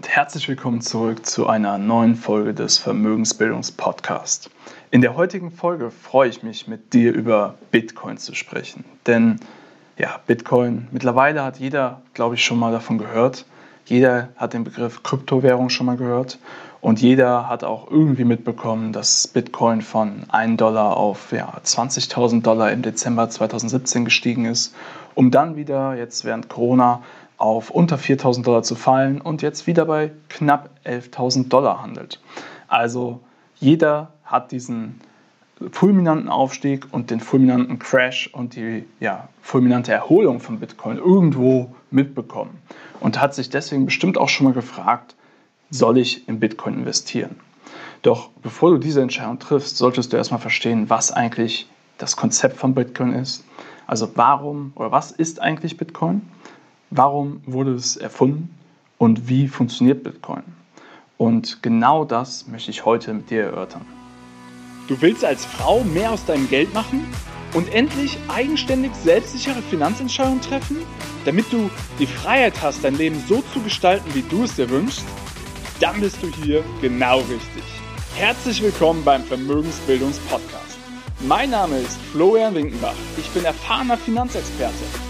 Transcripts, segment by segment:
und herzlich willkommen zurück zu einer neuen Folge des Vermögensbildungspodcasts. In der heutigen Folge freue ich mich, mit dir über Bitcoin zu sprechen. Denn ja, Bitcoin, mittlerweile hat jeder, glaube ich, schon mal davon gehört. Jeder hat den Begriff Kryptowährung schon mal gehört. Und jeder hat auch irgendwie mitbekommen, dass Bitcoin von 1 Dollar auf ja, 20.000 Dollar im Dezember 2017 gestiegen ist, um dann wieder jetzt während Corona auf unter 4.000 Dollar zu fallen und jetzt wieder bei knapp 11.000 Dollar handelt. Also jeder hat diesen fulminanten Aufstieg und den fulminanten Crash und die ja, fulminante Erholung von Bitcoin irgendwo mitbekommen und hat sich deswegen bestimmt auch schon mal gefragt, soll ich in Bitcoin investieren? Doch bevor du diese Entscheidung triffst, solltest du erstmal verstehen, was eigentlich das Konzept von Bitcoin ist. Also warum oder was ist eigentlich Bitcoin? Warum wurde es erfunden und wie funktioniert Bitcoin? Und genau das möchte ich heute mit dir erörtern. Du willst als Frau mehr aus deinem Geld machen und endlich eigenständig selbstsichere Finanzentscheidungen treffen, damit du die Freiheit hast, dein Leben so zu gestalten, wie du es dir wünschst? Dann bist du hier genau richtig. Herzlich willkommen beim Vermögensbildungspodcast. Mein Name ist Florian Winkenbach. Ich bin erfahrener Finanzexperte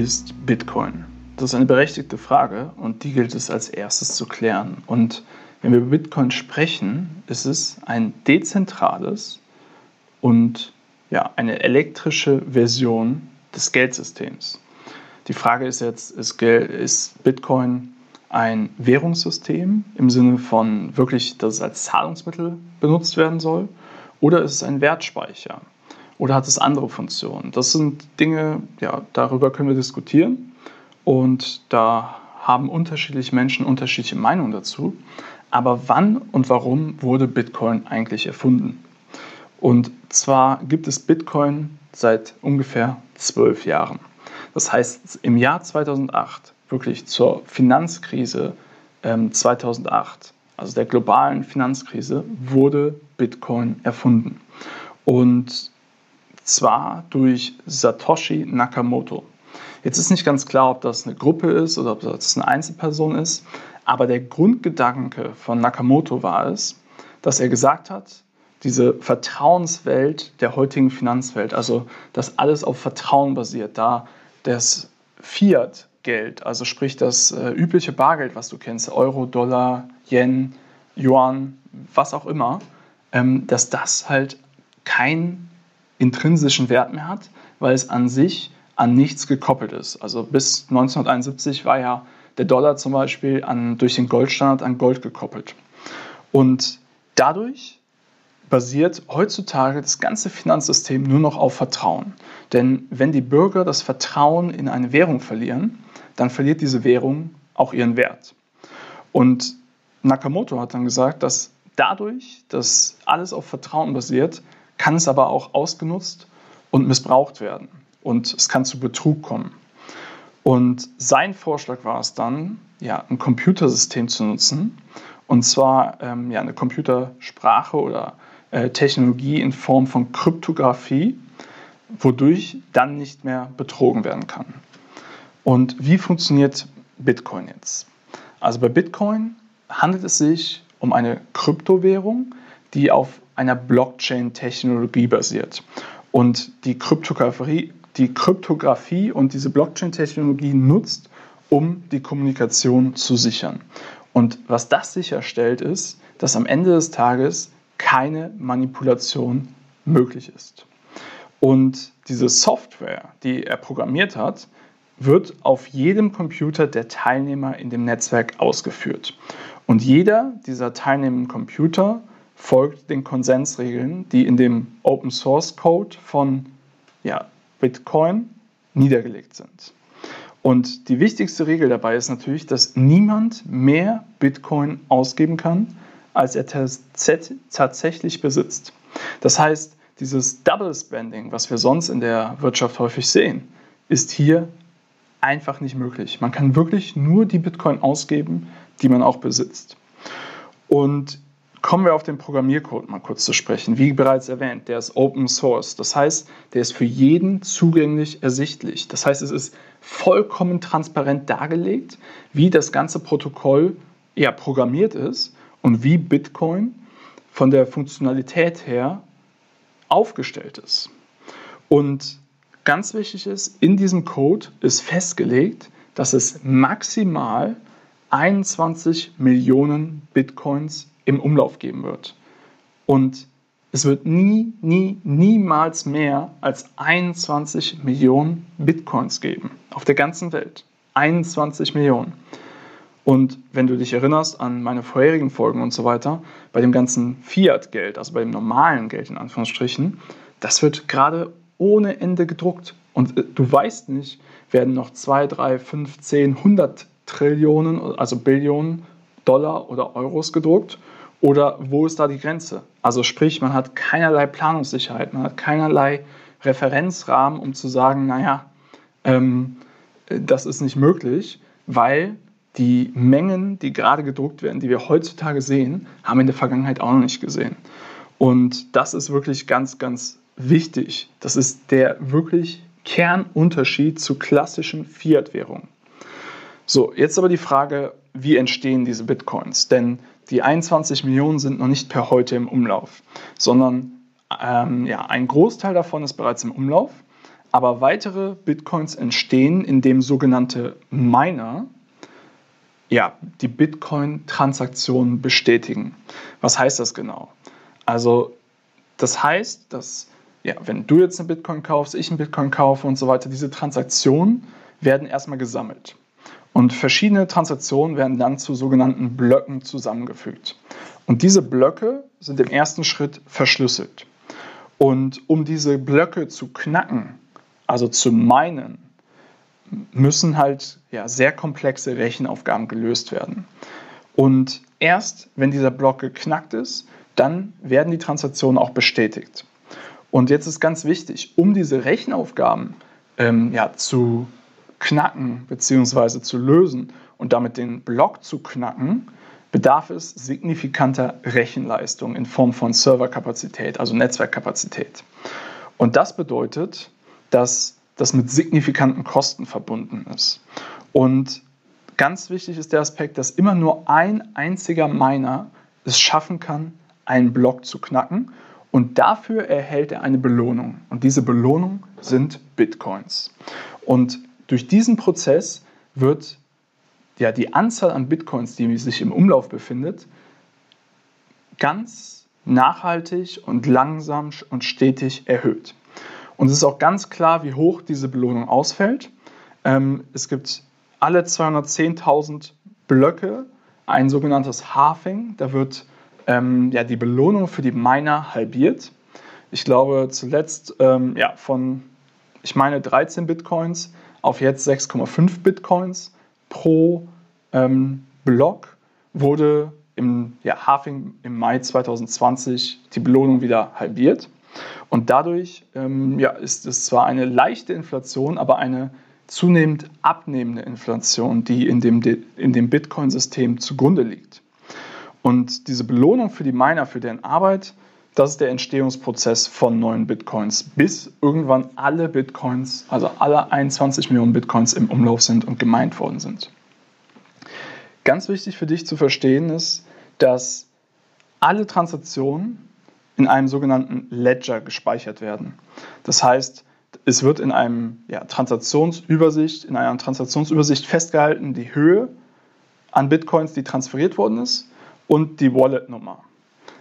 Ist Bitcoin? Das ist eine berechtigte Frage und die gilt es als erstes zu klären. Und wenn wir über Bitcoin sprechen, ist es ein dezentrales und ja, eine elektrische Version des Geldsystems. Die Frage ist jetzt, ist, ist Bitcoin ein Währungssystem im Sinne von wirklich, dass es als Zahlungsmittel benutzt werden soll, oder ist es ein Wertspeicher? Oder hat es andere Funktionen? Das sind Dinge, ja, darüber können wir diskutieren und da haben unterschiedliche Menschen unterschiedliche Meinungen dazu. Aber wann und warum wurde Bitcoin eigentlich erfunden? Und zwar gibt es Bitcoin seit ungefähr zwölf Jahren. Das heißt, im Jahr 2008, wirklich zur Finanzkrise ähm, 2008, also der globalen Finanzkrise, wurde Bitcoin erfunden. Und zwar durch Satoshi Nakamoto. Jetzt ist nicht ganz klar, ob das eine Gruppe ist oder ob das eine Einzelperson ist, aber der Grundgedanke von Nakamoto war es, dass er gesagt hat, diese Vertrauenswelt der heutigen Finanzwelt, also dass alles auf Vertrauen basiert, da das Fiat-Geld, also sprich das äh, übliche Bargeld, was du kennst, Euro, Dollar, Yen, Yuan, was auch immer, ähm, dass das halt kein intrinsischen Wert mehr hat, weil es an sich an nichts gekoppelt ist. Also bis 1971 war ja der Dollar zum Beispiel an, durch den Goldstandard an Gold gekoppelt. Und dadurch basiert heutzutage das ganze Finanzsystem nur noch auf Vertrauen. Denn wenn die Bürger das Vertrauen in eine Währung verlieren, dann verliert diese Währung auch ihren Wert. Und Nakamoto hat dann gesagt, dass dadurch, dass alles auf Vertrauen basiert, kann es aber auch ausgenutzt und missbraucht werden. Und es kann zu Betrug kommen. Und sein Vorschlag war es dann, ja, ein Computersystem zu nutzen. Und zwar ähm, ja, eine Computersprache oder äh, Technologie in Form von Kryptographie, wodurch dann nicht mehr betrogen werden kann. Und wie funktioniert Bitcoin jetzt? Also bei Bitcoin handelt es sich um eine Kryptowährung, die auf einer Blockchain-Technologie basiert. Und die Kryptographie, die Kryptographie und diese Blockchain-Technologie nutzt, um die Kommunikation zu sichern. Und was das sicherstellt, ist, dass am Ende des Tages keine Manipulation möglich ist. Und diese Software, die er programmiert hat, wird auf jedem Computer der Teilnehmer in dem Netzwerk ausgeführt. Und jeder dieser teilnehmenden Computer folgt den Konsensregeln, die in dem Open Source Code von ja, Bitcoin niedergelegt sind. Und die wichtigste Regel dabei ist natürlich, dass niemand mehr Bitcoin ausgeben kann, als er tatsächlich besitzt. Das heißt, dieses Double Spending, was wir sonst in der Wirtschaft häufig sehen, ist hier einfach nicht möglich. Man kann wirklich nur die Bitcoin ausgeben, die man auch besitzt. Und kommen wir auf den Programmiercode mal kurz zu sprechen. Wie bereits erwähnt, der ist Open Source. Das heißt, der ist für jeden zugänglich ersichtlich. Das heißt, es ist vollkommen transparent dargelegt, wie das ganze Protokoll ja, programmiert ist und wie Bitcoin von der Funktionalität her aufgestellt ist. Und ganz wichtig ist, in diesem Code ist festgelegt, dass es maximal 21 Millionen Bitcoins im Umlauf geben wird. Und es wird nie, nie, niemals mehr als 21 Millionen Bitcoins geben auf der ganzen Welt. 21 Millionen. Und wenn du dich erinnerst an meine vorherigen Folgen und so weiter, bei dem ganzen Fiat-Geld, also bei dem normalen Geld in Anführungsstrichen, das wird gerade ohne Ende gedruckt. Und äh, du weißt nicht, werden noch 2, 3, 5, 10, 100 Trillionen, also Billionen Dollar oder Euros gedruckt? Oder wo ist da die Grenze? Also sprich, man hat keinerlei Planungssicherheit, man hat keinerlei Referenzrahmen, um zu sagen, naja, ähm, äh, das ist nicht möglich, weil die Mengen, die gerade gedruckt werden, die wir heutzutage sehen, haben wir in der Vergangenheit auch noch nicht gesehen. Und das ist wirklich ganz, ganz wichtig. Das ist der wirklich Kernunterschied zu klassischen Fiat-Währungen. So, jetzt aber die Frage, wie entstehen diese Bitcoins? Denn die 21 Millionen sind noch nicht per heute im Umlauf, sondern ähm, ja, ein Großteil davon ist bereits im Umlauf. Aber weitere Bitcoins entstehen, indem sogenannte Miner ja, die Bitcoin-Transaktionen bestätigen. Was heißt das genau? Also das heißt, dass ja, wenn du jetzt eine Bitcoin kaufst, ich einen Bitcoin kaufe und so weiter, diese Transaktionen werden erstmal gesammelt. Und verschiedene Transaktionen werden dann zu sogenannten Blöcken zusammengefügt. Und diese Blöcke sind im ersten Schritt verschlüsselt. Und um diese Blöcke zu knacken, also zu meinen, müssen halt ja, sehr komplexe Rechenaufgaben gelöst werden. Und erst wenn dieser Block geknackt ist, dann werden die Transaktionen auch bestätigt. Und jetzt ist ganz wichtig, um diese Rechenaufgaben ähm, ja, zu knacken bzw. zu lösen und damit den Block zu knacken, bedarf es signifikanter Rechenleistung in Form von Serverkapazität, also Netzwerkkapazität. Und das bedeutet, dass das mit signifikanten Kosten verbunden ist. Und ganz wichtig ist der Aspekt, dass immer nur ein einziger Miner es schaffen kann, einen Block zu knacken. Und dafür erhält er eine Belohnung. Und diese Belohnung sind Bitcoins. Und durch diesen Prozess wird ja, die Anzahl an Bitcoins, die sich im Umlauf befindet, ganz nachhaltig und langsam und stetig erhöht. Und es ist auch ganz klar, wie hoch diese Belohnung ausfällt. Ähm, es gibt alle 210.000 Blöcke ein sogenanntes Halving. Da wird ähm, ja, die Belohnung für die Miner halbiert. Ich glaube zuletzt ähm, ja, von, ich meine, 13 Bitcoins auf jetzt 6,5 Bitcoins pro ähm, Block wurde im ja, Halving im Mai 2020 die Belohnung wieder halbiert. Und dadurch ähm, ja, ist es zwar eine leichte Inflation, aber eine zunehmend abnehmende Inflation, die in dem, in dem Bitcoin-System zugrunde liegt. Und diese Belohnung für die Miner, für deren Arbeit, das ist der Entstehungsprozess von neuen Bitcoins, bis irgendwann alle Bitcoins, also alle 21 Millionen Bitcoins im Umlauf sind und gemeint worden sind. Ganz wichtig für dich zu verstehen ist, dass alle Transaktionen in einem sogenannten Ledger gespeichert werden. Das heißt, es wird in einem ja, Transaktionsübersicht, in einer Transaktionsübersicht festgehalten, die Höhe an Bitcoins, die transferiert worden ist, und die Wallet-Nummer.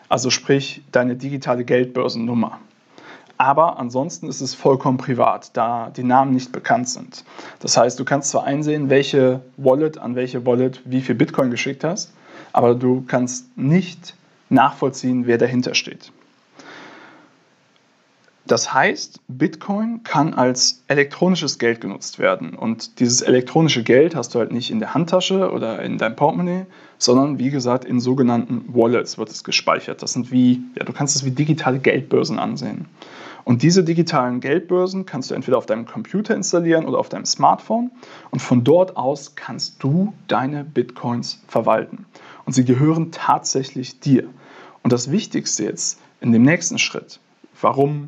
Also sprich deine digitale Geldbörsennummer. Aber ansonsten ist es vollkommen privat, da die Namen nicht bekannt sind. Das heißt, du kannst zwar einsehen, welche Wallet an welche Wallet wie viel Bitcoin geschickt hast, aber du kannst nicht nachvollziehen, wer dahinter steht. Das heißt, Bitcoin kann als elektronisches Geld genutzt werden. Und dieses elektronische Geld hast du halt nicht in der Handtasche oder in deinem Portemonnaie, sondern wie gesagt in sogenannten Wallets wird es gespeichert. Das sind wie, ja, du kannst es wie digitale Geldbörsen ansehen. Und diese digitalen Geldbörsen kannst du entweder auf deinem Computer installieren oder auf deinem Smartphone. Und von dort aus kannst du deine Bitcoins verwalten. Und sie gehören tatsächlich dir. Und das Wichtigste jetzt in dem nächsten Schritt, warum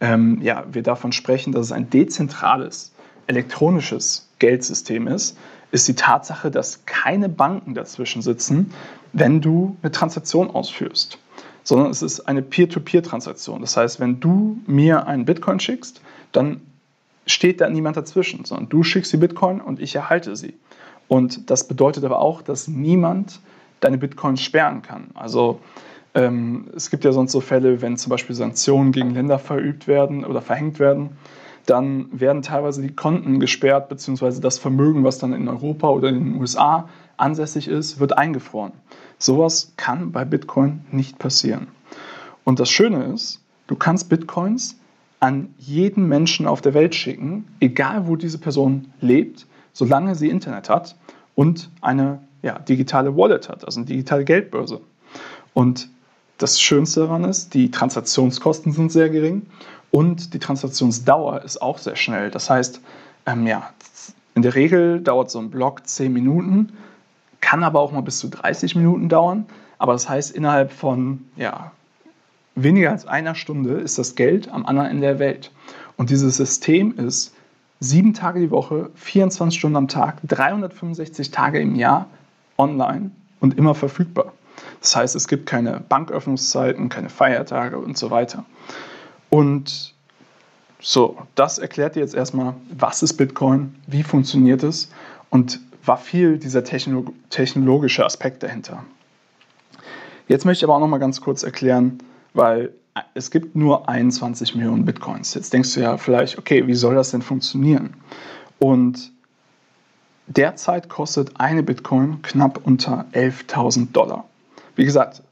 ähm, ja, wir davon sprechen, dass es ein dezentrales, elektronisches Geldsystem ist, ist die Tatsache, dass keine Banken dazwischen sitzen, wenn du eine Transaktion ausführst, sondern es ist eine Peer-to-Peer-Transaktion. Das heißt, wenn du mir einen Bitcoin schickst, dann steht da niemand dazwischen, sondern du schickst die Bitcoin und ich erhalte sie. Und das bedeutet aber auch, dass niemand deine Bitcoins sperren kann. Also ähm, es gibt ja sonst so Fälle, wenn zum Beispiel Sanktionen gegen Länder verübt werden oder verhängt werden, dann werden teilweise die Konten gesperrt, beziehungsweise das Vermögen, was dann in Europa oder in den USA ansässig ist, wird eingefroren. Sowas kann bei Bitcoin nicht passieren. Und das Schöne ist, du kannst Bitcoins an jeden Menschen auf der Welt schicken, egal wo diese Person lebt, solange sie Internet hat und eine ja, digitale Wallet hat, also eine digitale Geldbörse. Und das Schönste daran ist, die Transaktionskosten sind sehr gering und die Transaktionsdauer ist auch sehr schnell. Das heißt, ähm, ja, in der Regel dauert so ein Block 10 Minuten, kann aber auch mal bis zu 30 Minuten dauern. Aber das heißt, innerhalb von ja, weniger als einer Stunde ist das Geld am anderen Ende der Welt. Und dieses System ist sieben Tage die Woche, 24 Stunden am Tag, 365 Tage im Jahr online und immer verfügbar. Das heißt, es gibt keine Banköffnungszeiten, keine Feiertage und so weiter. Und so, das erklärt dir jetzt erstmal, was ist Bitcoin, wie funktioniert es und war viel dieser technolog technologische Aspekt dahinter. Jetzt möchte ich aber auch noch mal ganz kurz erklären, weil es gibt nur 21 Millionen Bitcoins. Jetzt denkst du ja vielleicht, okay, wie soll das denn funktionieren? Und derzeit kostet eine Bitcoin knapp unter 11.000 Dollar. Wie gesagt,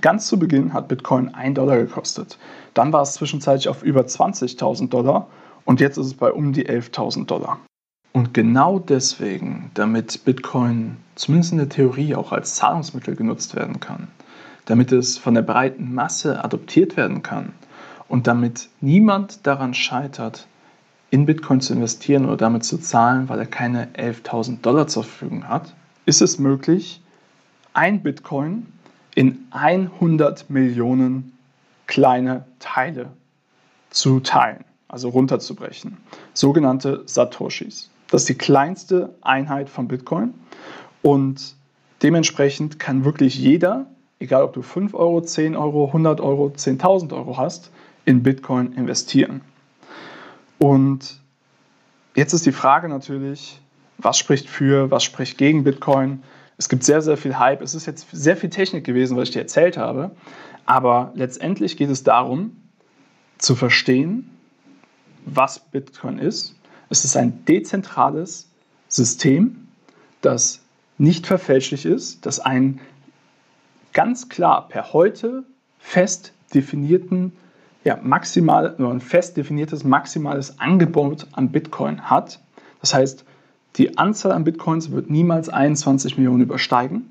ganz zu Beginn hat Bitcoin 1 Dollar gekostet. Dann war es zwischenzeitlich auf über 20.000 Dollar und jetzt ist es bei um die 11.000 Dollar. Und genau deswegen, damit Bitcoin zumindest in der Theorie auch als Zahlungsmittel genutzt werden kann, damit es von der breiten Masse adoptiert werden kann und damit niemand daran scheitert, in Bitcoin zu investieren oder damit zu zahlen, weil er keine 11.000 Dollar zur Verfügung hat, ist es möglich, ein Bitcoin in 100 Millionen kleine Teile zu teilen, also runterzubrechen. Sogenannte Satoshis. Das ist die kleinste Einheit von Bitcoin und dementsprechend kann wirklich jeder, egal ob du 5 Euro, 10 Euro, 100 Euro, 10.000 Euro hast, in Bitcoin investieren. Und jetzt ist die Frage natürlich, was spricht für, was spricht gegen Bitcoin? Es gibt sehr, sehr viel Hype. Es ist jetzt sehr viel Technik gewesen, was ich dir erzählt habe. Aber letztendlich geht es darum, zu verstehen, was Bitcoin ist. Es ist ein dezentrales System, das nicht verfälschlich ist, das einen ganz klar per heute fest definierten, ja, maximal, ein fest definiertes maximales Angebot an Bitcoin hat. Das heißt, die Anzahl an Bitcoins wird niemals 21 Millionen übersteigen.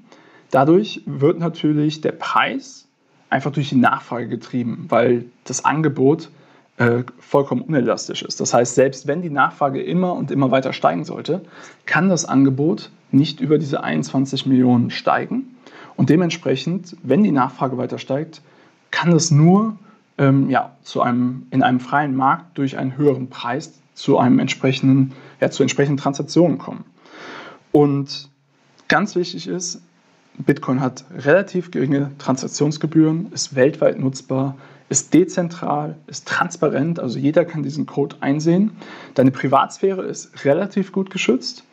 Dadurch wird natürlich der Preis einfach durch die Nachfrage getrieben, weil das Angebot äh, vollkommen unelastisch ist. Das heißt, selbst wenn die Nachfrage immer und immer weiter steigen sollte, kann das Angebot nicht über diese 21 Millionen steigen. Und dementsprechend, wenn die Nachfrage weiter steigt, kann es nur ähm, ja, zu einem, in einem freien Markt durch einen höheren Preis zu einem entsprechenden, ja, zu entsprechenden Transaktionen kommen. Und ganz wichtig ist, Bitcoin hat relativ geringe Transaktionsgebühren, ist weltweit nutzbar, ist dezentral, ist transparent, also jeder kann diesen Code einsehen. Deine Privatsphäre ist relativ gut geschützt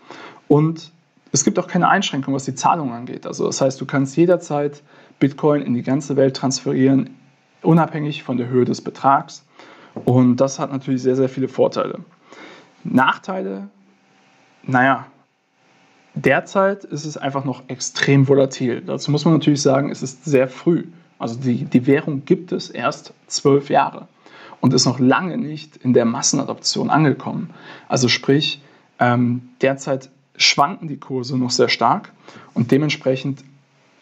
und es gibt auch keine Einschränkung, was die Zahlung angeht. Also das heißt, du kannst jederzeit Bitcoin in die ganze Welt transferieren, unabhängig von der Höhe des Betrags. Und das hat natürlich sehr, sehr viele Vorteile. Nachteile, naja, derzeit ist es einfach noch extrem volatil. Dazu muss man natürlich sagen, es ist sehr früh. Also die, die Währung gibt es erst zwölf Jahre. und ist noch lange nicht in der Massenadoption angekommen. Also sprich, ähm, derzeit schwanken die Kurse noch sehr stark und dementsprechend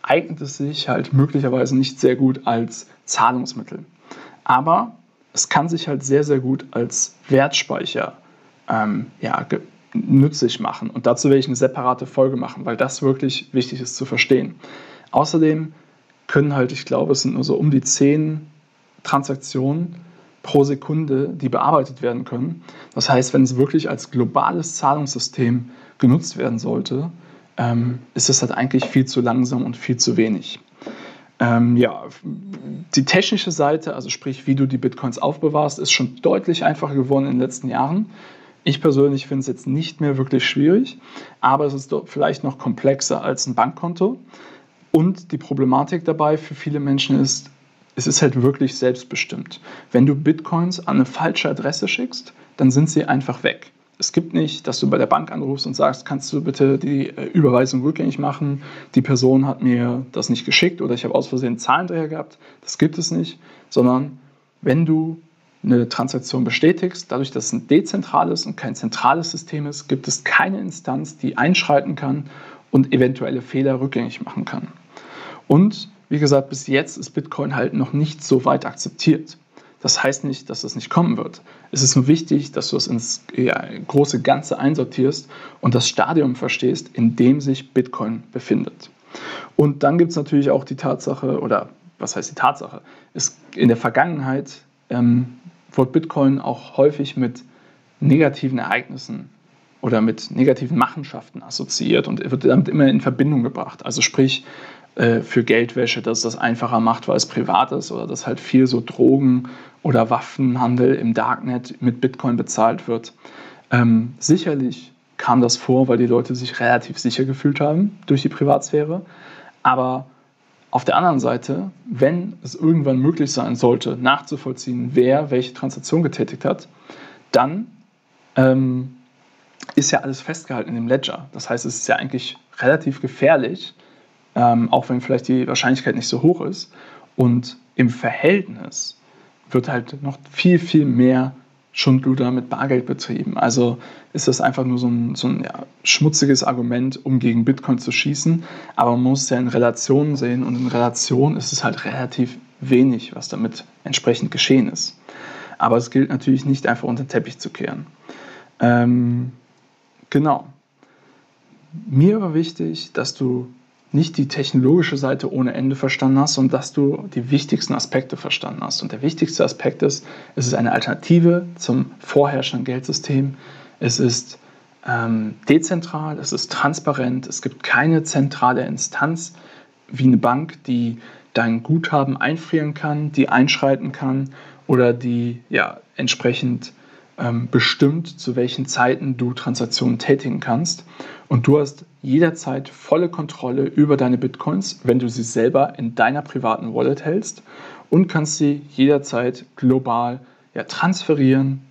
eignet es sich halt möglicherweise nicht sehr gut als Zahlungsmittel. Aber es kann sich halt sehr, sehr gut als Wertspeicher ähm, ja, nützlich machen. Und dazu werde ich eine separate Folge machen, weil das wirklich wichtig ist zu verstehen. Außerdem können halt, ich glaube, es sind nur so um die zehn Transaktionen pro Sekunde, die bearbeitet werden können. Das heißt, wenn es wirklich als globales Zahlungssystem genutzt werden sollte, ähm, ist es halt eigentlich viel zu langsam und viel zu wenig. Ähm, ja, die technische Seite, also sprich, wie du die Bitcoins aufbewahrst, ist schon deutlich einfacher geworden in den letzten Jahren. Ich persönlich finde es jetzt nicht mehr wirklich schwierig, aber es ist vielleicht noch komplexer als ein Bankkonto. Und die Problematik dabei für viele Menschen ist, es ist halt wirklich selbstbestimmt. Wenn du Bitcoins an eine falsche Adresse schickst, dann sind sie einfach weg. Es gibt nicht, dass du bei der Bank anrufst und sagst, kannst du bitte die äh, Überweisung rückgängig machen? Die Person hat mir das nicht geschickt oder ich habe aus Versehen Zahlendreher gehabt. Das gibt es nicht, sondern wenn du eine Transaktion bestätigst, dadurch, dass es ein dezentrales und kein zentrales System ist, gibt es keine Instanz, die einschreiten kann und eventuelle Fehler rückgängig machen kann. Und wie gesagt, bis jetzt ist Bitcoin halt noch nicht so weit akzeptiert. Das heißt nicht, dass es nicht kommen wird. Es ist nur wichtig, dass du es ins ja, große Ganze einsortierst und das Stadium verstehst, in dem sich Bitcoin befindet. Und dann gibt es natürlich auch die Tatsache, oder was heißt die Tatsache? Es, in der Vergangenheit ähm, wurde Bitcoin auch häufig mit negativen Ereignissen oder mit negativen Machenschaften assoziiert und wird damit immer in Verbindung gebracht. Also sprich, äh, für Geldwäsche, dass das einfacher macht, weil es privat ist oder dass halt viel so Drogen oder Waffenhandel im Darknet mit Bitcoin bezahlt wird. Ähm, sicherlich kam das vor, weil die Leute sich relativ sicher gefühlt haben durch die Privatsphäre. Aber auf der anderen Seite, wenn es irgendwann möglich sein sollte, nachzuvollziehen, wer welche Transaktion getätigt hat, dann ähm, ist ja alles festgehalten in dem Ledger. Das heißt, es ist ja eigentlich relativ gefährlich, ähm, auch wenn vielleicht die Wahrscheinlichkeit nicht so hoch ist. Und im Verhältnis wird halt noch viel, viel mehr Schundluder mit Bargeld betrieben. Also ist das einfach nur so ein, so ein ja, schmutziges Argument, um gegen Bitcoin zu schießen. Aber man muss es ja in Relation sehen und in Relation ist es halt relativ wenig, was damit entsprechend geschehen ist. Aber es gilt natürlich nicht einfach unter den Teppich zu kehren. Ähm, genau. Mir war wichtig, dass du nicht die technologische Seite ohne Ende verstanden hast, sondern dass du die wichtigsten Aspekte verstanden hast. Und der wichtigste Aspekt ist, es ist eine Alternative zum vorherrschenden Geldsystem. Es ist ähm, dezentral, es ist transparent, es gibt keine zentrale Instanz wie eine Bank, die dein Guthaben einfrieren kann, die einschreiten kann oder die ja, entsprechend ähm, bestimmt, zu welchen Zeiten du Transaktionen tätigen kannst. Und du hast jederzeit volle Kontrolle über deine Bitcoins, wenn du sie selber in deiner privaten Wallet hältst und kannst sie jederzeit global ja, transferieren.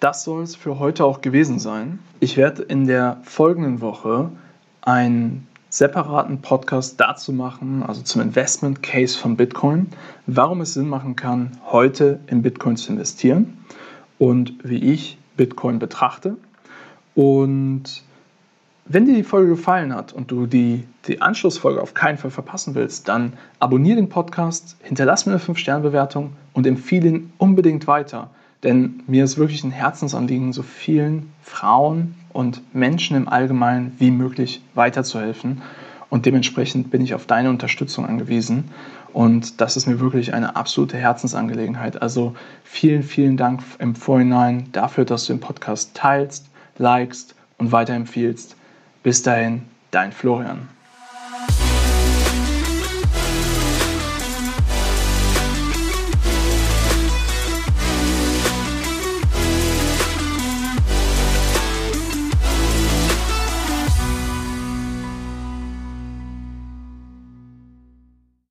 Das soll es für heute auch gewesen sein. Ich werde in der folgenden Woche einen separaten Podcast dazu machen, also zum Investment Case von Bitcoin, warum es Sinn machen kann, heute in Bitcoin zu investieren und wie ich Bitcoin betrachte. Und wenn dir die Folge gefallen hat und du die, die Anschlussfolge auf keinen Fall verpassen willst, dann abonniere den Podcast, hinterlass mir eine 5-Sterne-Bewertung und empfehle ihn unbedingt weiter. Denn mir ist wirklich ein Herzensanliegen, so vielen Frauen und Menschen im Allgemeinen wie möglich weiterzuhelfen. Und dementsprechend bin ich auf deine Unterstützung angewiesen. Und das ist mir wirklich eine absolute Herzensangelegenheit. Also vielen, vielen Dank im Vorhinein dafür, dass du den Podcast teilst, likest und weiterempfiehlst. Bis dahin, dein Florian.